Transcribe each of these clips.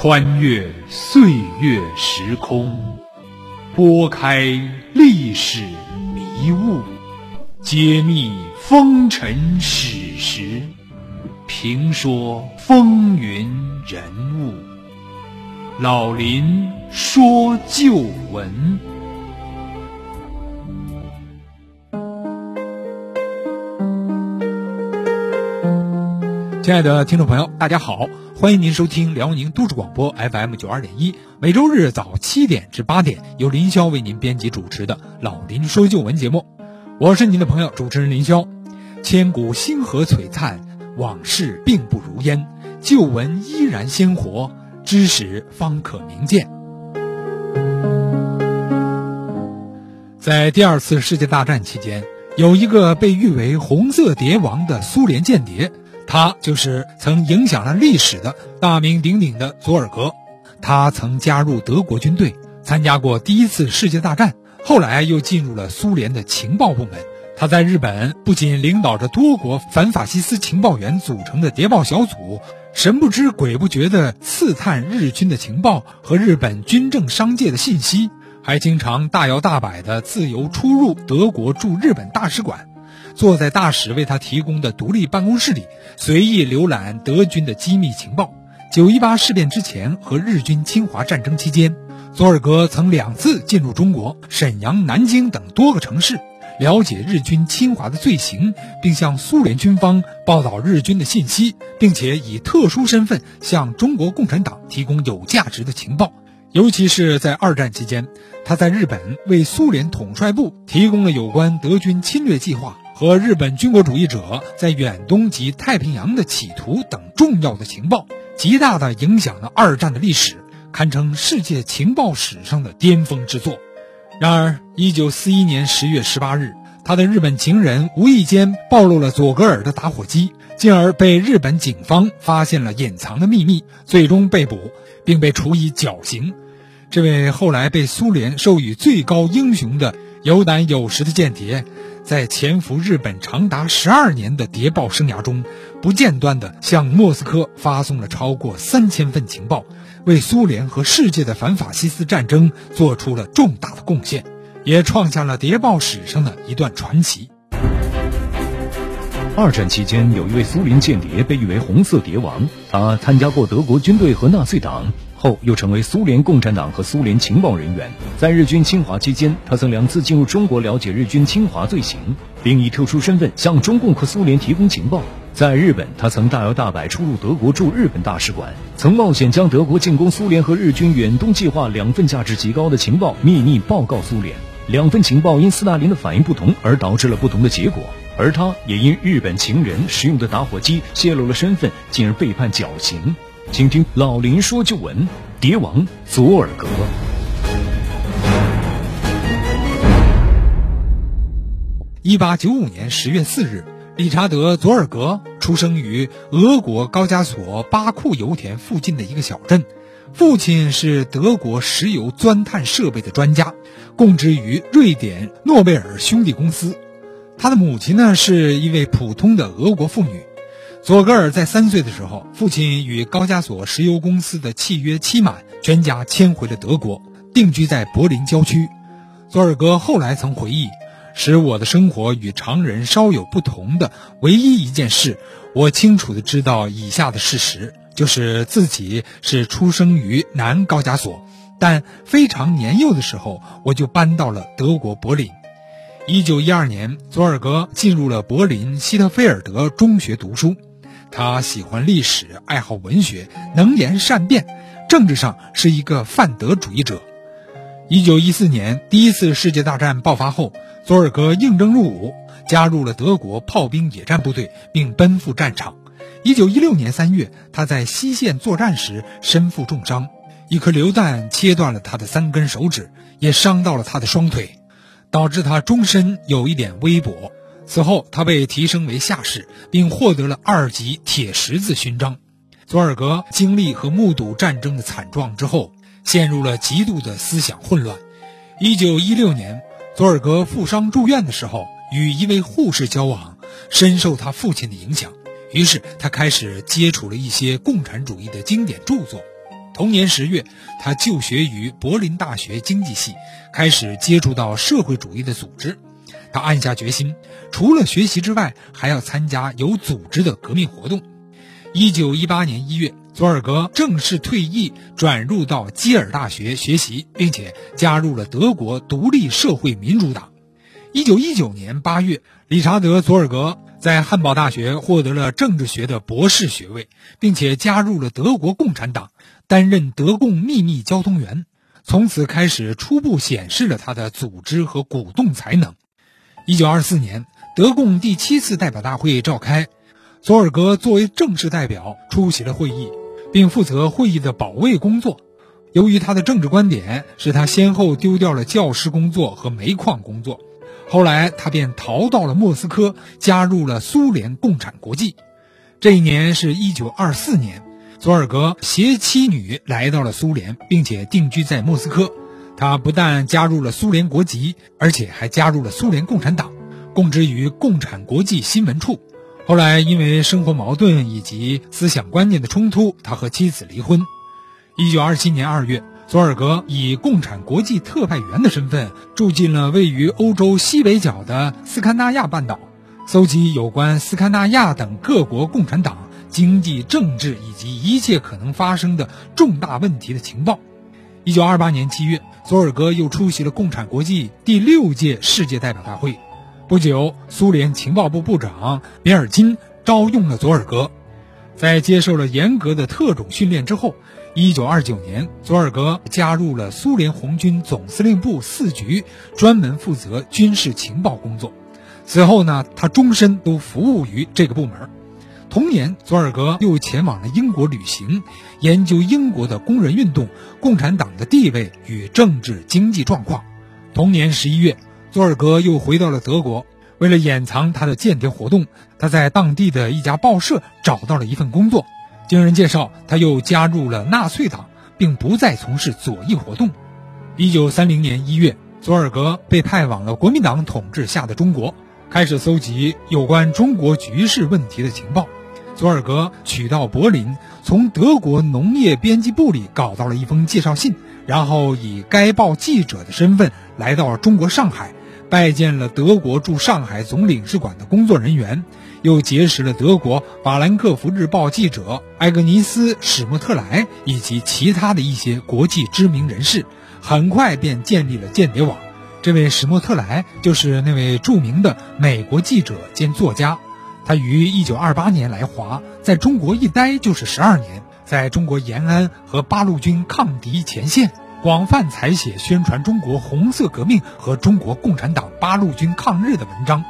穿越岁月时空，拨开历史迷雾，揭秘风尘史实，评说风云人物。老林说旧闻。亲爱的听众朋友，大家好，欢迎您收听辽宁都市广播 FM 九二点一，每周日早七点至八点，由林霄为您编辑主持的《老林说旧闻》节目，我是您的朋友主持人林霄。千古星河璀璨，往事并不如烟，旧闻依然鲜活，知识方可明鉴。在第二次世界大战期间，有一个被誉为“红色蝶王”的苏联间谍。他就是曾影响了历史的大名鼎鼎的佐尔格，他曾加入德国军队，参加过第一次世界大战，后来又进入了苏联的情报部门。他在日本不仅领导着多国反法西斯情报员组成的谍报小组，神不知鬼不觉地刺探日军的情报和日本军政商界的信息，还经常大摇大摆地自由出入德国驻日本大使馆。坐在大使为他提供的独立办公室里，随意浏览德军的机密情报。九一八事变之前和日军侵华战争期间，佐尔格曾两次进入中国沈阳、南京等多个城市，了解日军侵华的罪行，并向苏联军方报道日军的信息，并且以特殊身份向中国共产党提供有价值的情报。尤其是在二战期间，他在日本为苏联统帅部提供了有关德军侵略计划。和日本军国主义者在远东及太平洋的企图等重要的情报，极大地影响了二战的历史，堪称世界情报史上的巅峰之作。然而，一九四一年十月十八日，他的日本情人无意间暴露了佐格尔的打火机，进而被日本警方发现了隐藏的秘密，最终被捕，并被处以绞刑。这位后来被苏联授予最高英雄的有胆有识的间谍。在潜伏日本长达十二年的谍报生涯中，不间断地向莫斯科发送了超过三千份情报，为苏联和世界的反法西斯战争做出了重大的贡献，也创下了谍报史上的一段传奇。二战期间，有一位苏联间谍被誉为“红色谍王”，他参加过德国军队和纳粹党。后又成为苏联共产党和苏联情报人员，在日军侵华期间，他曾两次进入中国了解日军侵华罪行，并以特殊身份向中共和苏联提供情报。在日本，他曾大摇大摆出入德国驻日本大使馆，曾冒险将德国进攻苏联和日军远东计划两份价值极高的情报秘密报告苏联。两份情报因斯大林的反应不同而导致了不同的结果，而他也因日本情人使用的打火机泄露了身份，进而被判绞刑。请听老林说旧闻：蝶王佐尔格。一八九五年十月四日，理查德·佐尔格出生于俄国高加索巴库油田附近的一个小镇。父亲是德国石油钻探设备的专家，供职于瑞典诺贝尔兄弟公司。他的母亲呢，是一位普通的俄国妇女。佐格尔在三岁的时候，父亲与高加索石油公司的契约期满，全家迁回了德国，定居在柏林郊区。佐尔格后来曾回忆，使我的生活与常人稍有不同的唯一一件事，我清楚的知道以下的事实：就是自己是出生于南高加索，但非常年幼的时候，我就搬到了德国柏林。一九一二年，佐尔格进入了柏林希特菲尔德中学读书。他喜欢历史，爱好文学，能言善辩，政治上是一个泛德主义者。一九一四年，第一次世界大战爆发后，佐尔格应征入伍，加入了德国炮兵野战部队，并奔赴战场。一九一六年三月，他在西线作战时身负重伤，一颗榴弹切断了他的三根手指，也伤到了他的双腿，导致他终身有一点微跛。此后，他被提升为下士，并获得了二级铁十字勋章。佐尔格经历和目睹战争的惨状之后，陷入了极度的思想混乱。一九一六年，佐尔格负伤住院的时候，与一位护士交往，深受他父亲的影响。于是，他开始接触了一些共产主义的经典著作。同年十月，他就学于柏林大学经济系，开始接触到社会主义的组织。他暗下决心，除了学习之外，还要参加有组织的革命活动。一九一八年一月，佐尔格正式退役，转入到基尔大学学习，并且加入了德国独立社会民主党。一九一九年八月，理查德·佐尔格在汉堡大学获得了政治学的博士学位，并且加入了德国共产党，担任德共秘密交通员。从此开始，初步显示了他的组织和鼓动才能。一九二四年，德共第七次代表大会召开，佐尔格作为正式代表出席了会议，并负责会议的保卫工作。由于他的政治观点，使他先后丢掉了教师工作和煤矿工作。后来，他便逃到了莫斯科，加入了苏联共产国际。这一年是一九二四年，佐尔格携妻女来到了苏联，并且定居在莫斯科。他不但加入了苏联国籍，而且还加入了苏联共产党，供职于共产国际新闻处。后来因为生活矛盾以及思想观念的冲突，他和妻子离婚。一九二七年二月，佐尔格以共产国际特派员的身份住进了位于欧洲西北角的斯堪纳亚半岛，搜集有关斯堪纳亚等各国共产党经济、政治以及一切可能发生的重大问题的情报。一九二八年七月。佐尔格又出席了共产国际第六届世界代表大会。不久，苏联情报部部长别尔金招用了佐尔格。在接受了严格的特种训练之后，一九二九年，佐尔格加入了苏联红军总司令部四局，专门负责军事情报工作。此后呢，他终身都服务于这个部门。同年，佐尔格又前往了英国旅行，研究英国的工人运动、共产党的地位与政治经济状况。同年十一月，佐尔格又回到了德国。为了掩藏他的间谍活动，他在当地的一家报社找到了一份工作。经人介绍，他又加入了纳粹党，并不再从事左翼活动。一九三零年一月，佐尔格被派往了国民党统治下的中国，开始搜集有关中国局势问题的情报。佐尔格取到柏林，从德国农业编辑部里搞到了一封介绍信，然后以该报记者的身份来到了中国上海，拜见了德国驻上海总领事馆的工作人员，又结识了德国法兰克福日报记者埃格尼斯·史莫特莱以及其他的一些国际知名人士，很快便建立了间谍网。这位史莫特莱就是那位著名的美国记者兼作家。他于一九二八年来华，在中国一待就是十二年，在中国延安和八路军抗敌前线，广泛采写宣传中国红色革命和中国共产党八路军抗日的文章。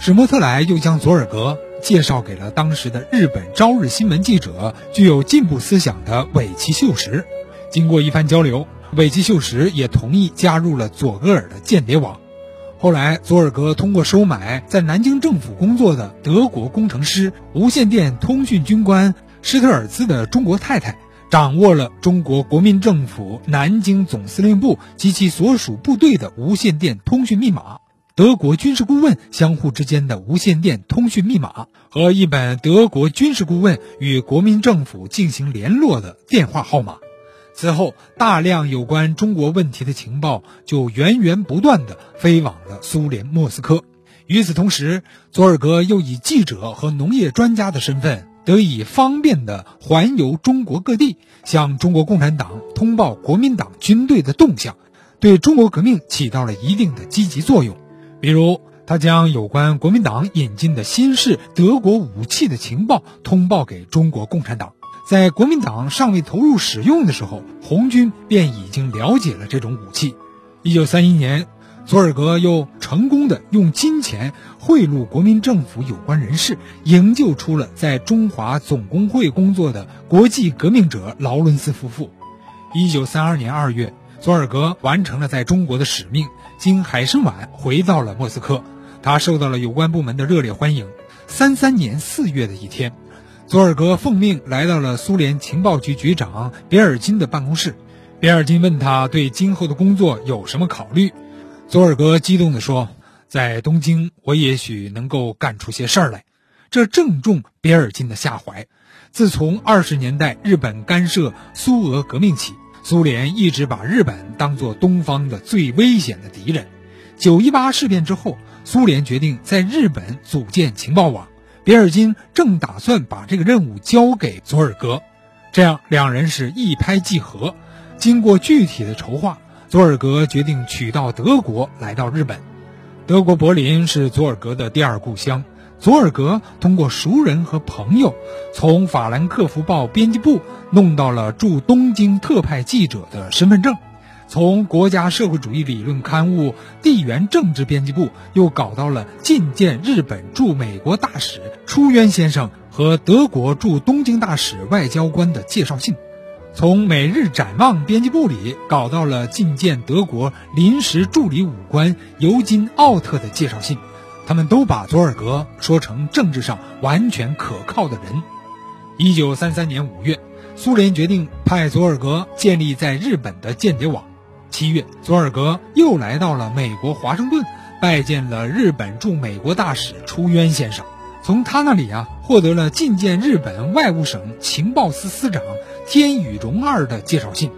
史沫特莱又将佐尔格介绍给了当时的日本朝日新闻记者、具有进步思想的尾崎秀实。经过一番交流，尾崎秀实也同意加入了佐格尔的间谍网。后来，佐尔格通过收买在南京政府工作的德国工程师、无线电通讯军官施特尔兹的中国太太，掌握了中国国民政府南京总司令部及其所属部队的无线电通讯密码、德国军事顾问相互之间的无线电通讯密码和一本德国军事顾问与国民政府进行联络的电话号码。此后，大量有关中国问题的情报就源源不断地飞往了苏联莫斯科。与此同时，佐尔格又以记者和农业专家的身份，得以方便地环游中国各地，向中国共产党通报国民党军队的动向，对中国革命起到了一定的积极作用。比如，他将有关国民党引进的新式德国武器的情报通报给中国共产党。在国民党尚未投入使用的时候，红军便已经了解了这种武器。一九三一年，佐尔格又成功的用金钱贿赂国民政府有关人士，营救出了在中华总工会工作的国际革命者劳伦斯夫妇。一九三二年二月，佐尔格完成了在中国的使命，经海参崴回到了莫斯科。他受到了有关部门的热烈欢迎。三三年四月的一天。佐尔格奉命来到了苏联情报局局长别尔金的办公室，别尔金问他对今后的工作有什么考虑。佐尔格激动地说：“在东京，我也许能够干出些事儿来。”这正中别尔金的下怀。自从二十年代日本干涉苏俄革命起，苏联一直把日本当作东方的最危险的敌人。九一八事变之后，苏联决定在日本组建情报网，别尔金正打算把这个任务交给佐尔格，这样两人是一拍即合。经过具体的筹划，佐尔格决定取道德国来到日本。德国柏林是佐尔格的第二故乡。佐尔格通过熟人和朋友，从法兰克福报编辑部弄到了驻东京特派记者的身份证，从国家社会主义理论刊物地缘政治编辑部又搞到了觐见日本驻美国大使出渊先生和德国驻东京大使外交官的介绍信。从每日展望编辑部里搞到了觐见德国临时助理武官尤金·奥特的介绍信，他们都把佐尔格说成政治上完全可靠的人。一九三三年五月，苏联决定派佐尔格建立在日本的间谍网。七月，佐尔格又来到了美国华盛顿，拜见了日本驻美国大使出渊先生。从他那里啊，获得了觐见日本外务省情报司司长天宇荣二的介绍信。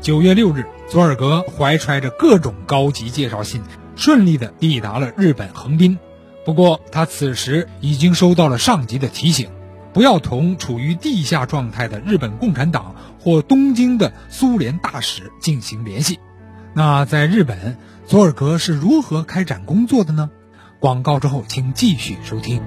九月六日，佐尔格怀揣着各种高级介绍信，顺利地抵达了日本横滨。不过，他此时已经收到了上级的提醒，不要同处于地下状态的日本共产党或东京的苏联大使进行联系。那在日本，佐尔格是如何开展工作的呢？广告之后，请继续收听。